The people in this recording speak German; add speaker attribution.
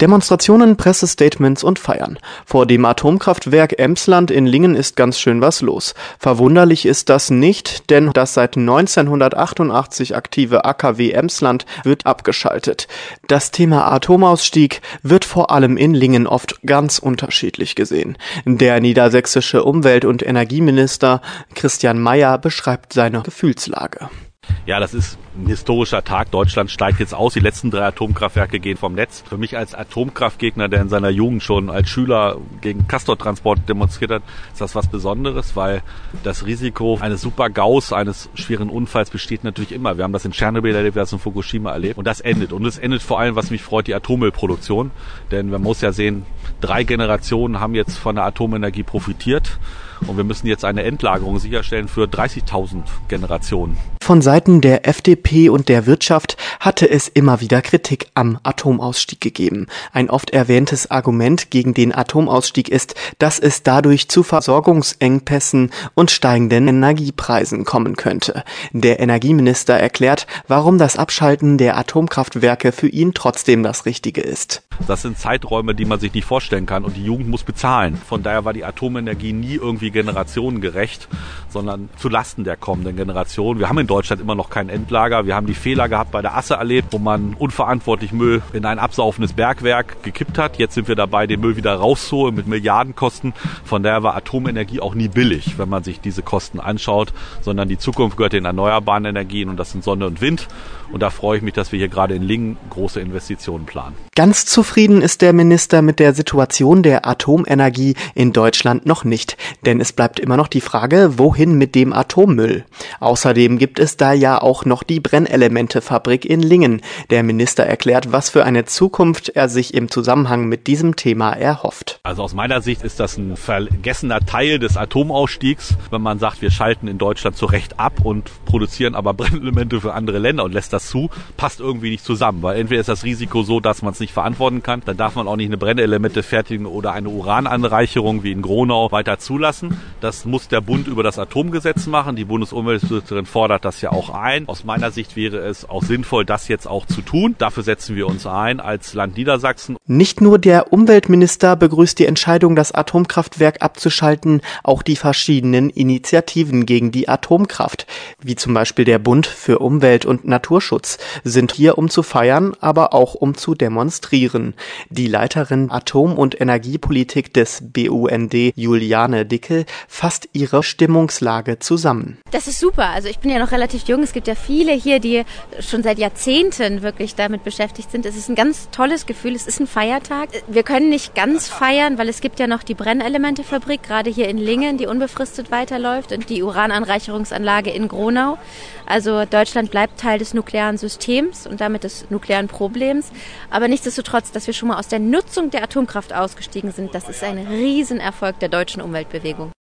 Speaker 1: Demonstrationen, Pressestatements und Feiern. Vor dem Atomkraftwerk Emsland in Lingen ist ganz schön was los. Verwunderlich ist das nicht, denn das seit 1988 aktive AKW Emsland wird abgeschaltet. Das Thema Atomausstieg wird vor allem in Lingen oft ganz unterschiedlich gesehen. Der niedersächsische Umwelt- und Energieminister Christian Mayer beschreibt seine Gefühlslage.
Speaker 2: Ja, das ist ein historischer Tag. Deutschland steigt jetzt aus. Die letzten drei Atomkraftwerke gehen vom Netz. Für mich als Atomkraftgegner, der in seiner Jugend schon als Schüler gegen Castortransport demonstriert hat, ist das was Besonderes, weil das Risiko eines Super-GAUs, eines schweren Unfalls besteht natürlich immer. Wir haben das in Tschernobyl erlebt, wir haben das in Fukushima erlebt. Und das endet. Und es endet vor allem, was mich freut, die Atommüllproduktion. Denn man muss ja sehen, drei Generationen haben jetzt von der Atomenergie profitiert. Und wir müssen jetzt eine Endlagerung sicherstellen für 30.000 Generationen.
Speaker 1: Von Seiten der FDP und der Wirtschaft hatte es immer wieder Kritik am Atomausstieg gegeben. Ein oft erwähntes Argument gegen den Atomausstieg ist, dass es dadurch zu Versorgungsengpässen und steigenden Energiepreisen kommen könnte. Der Energieminister erklärt, warum das Abschalten der Atomkraftwerke für ihn trotzdem das Richtige ist.
Speaker 2: Das sind Zeiträume, die man sich nicht vorstellen kann und die Jugend muss bezahlen. Von daher war die Atomenergie nie irgendwie generationengerecht, sondern zu Lasten der kommenden Generation. Wir haben in Deutschland immer noch kein Endlager. Wir haben die Fehler gehabt bei der Asse erlebt, wo man unverantwortlich Müll in ein absaufendes Bergwerk gekippt hat. Jetzt sind wir dabei, den Müll wieder rauszuholen mit Milliardenkosten. Von daher war Atomenergie auch nie billig, wenn man sich diese Kosten anschaut, sondern die Zukunft gehört den erneuerbaren Energien und das sind Sonne und Wind. Und da freue ich mich, dass wir hier gerade in Lingen große Investitionen planen.
Speaker 1: Ganz zufrieden ist der Minister mit der Situation der Atomenergie in Deutschland noch nicht, denn es bleibt immer noch die Frage, wohin mit dem Atommüll. Außerdem gibt es da ja auch noch die Brennelementefabrik in Lingen. Der Minister erklärt, was für eine Zukunft er sich im Zusammenhang mit diesem Thema erhofft.
Speaker 2: Also aus meiner Sicht ist das ein vergessener Teil des Atomausstiegs, wenn man sagt, wir schalten in Deutschland zu Recht ab und produzieren aber Brennelemente für andere Länder und lässt das zu, passt irgendwie nicht zusammen, weil entweder ist das Risiko so, dass man es nicht verantworten kann, dann darf man auch nicht eine Brennelemente fertigen oder eine Urananreicherung wie in Gronau weiter zulassen. Das muss der Bund über das Atomgesetz machen. Die Bundesumweltministerin fordert das ja auch ein. Aus meiner Sicht wäre es auch sinnvoll, das jetzt auch zu tun. Dafür setzen wir uns ein als Land Niedersachsen.
Speaker 1: Nicht nur der Umweltminister begrüßt die Entscheidung, das Atomkraftwerk abzuschalten, auch die verschiedenen Initiativen gegen die Atomkraft, wie zum Beispiel der Bund für Umwelt und Naturschutz, sind hier um zu feiern, aber auch um zu demonstrieren. Die Leiterin Atom- und Energiepolitik des BUND, Juliane Dickel, fasst ihre Stimmungslage zusammen.
Speaker 3: Das ist super. Also ich bin ja noch relativ jung. Es gibt ja viele hier, die schon seit Jahrzehnten wirklich damit beschäftigt sind. Es ist ein ganz tolles Gefühl. Es ist ein Feiertag. Wir können nicht ganz feiern, weil es gibt ja noch die Brennelementefabrik, gerade hier in Lingen, die unbefristet weiterläuft und die Urananreicherungsanlage in Gronau. Also Deutschland bleibt Teil des nuklearen Systems und damit des nuklearen Problems. Aber nichtsdestotrotz, dass wir schon mal aus der Nutzung der Atomkraft ausgestiegen sind, das ist ein Riesenerfolg der deutschen Umweltbewegung.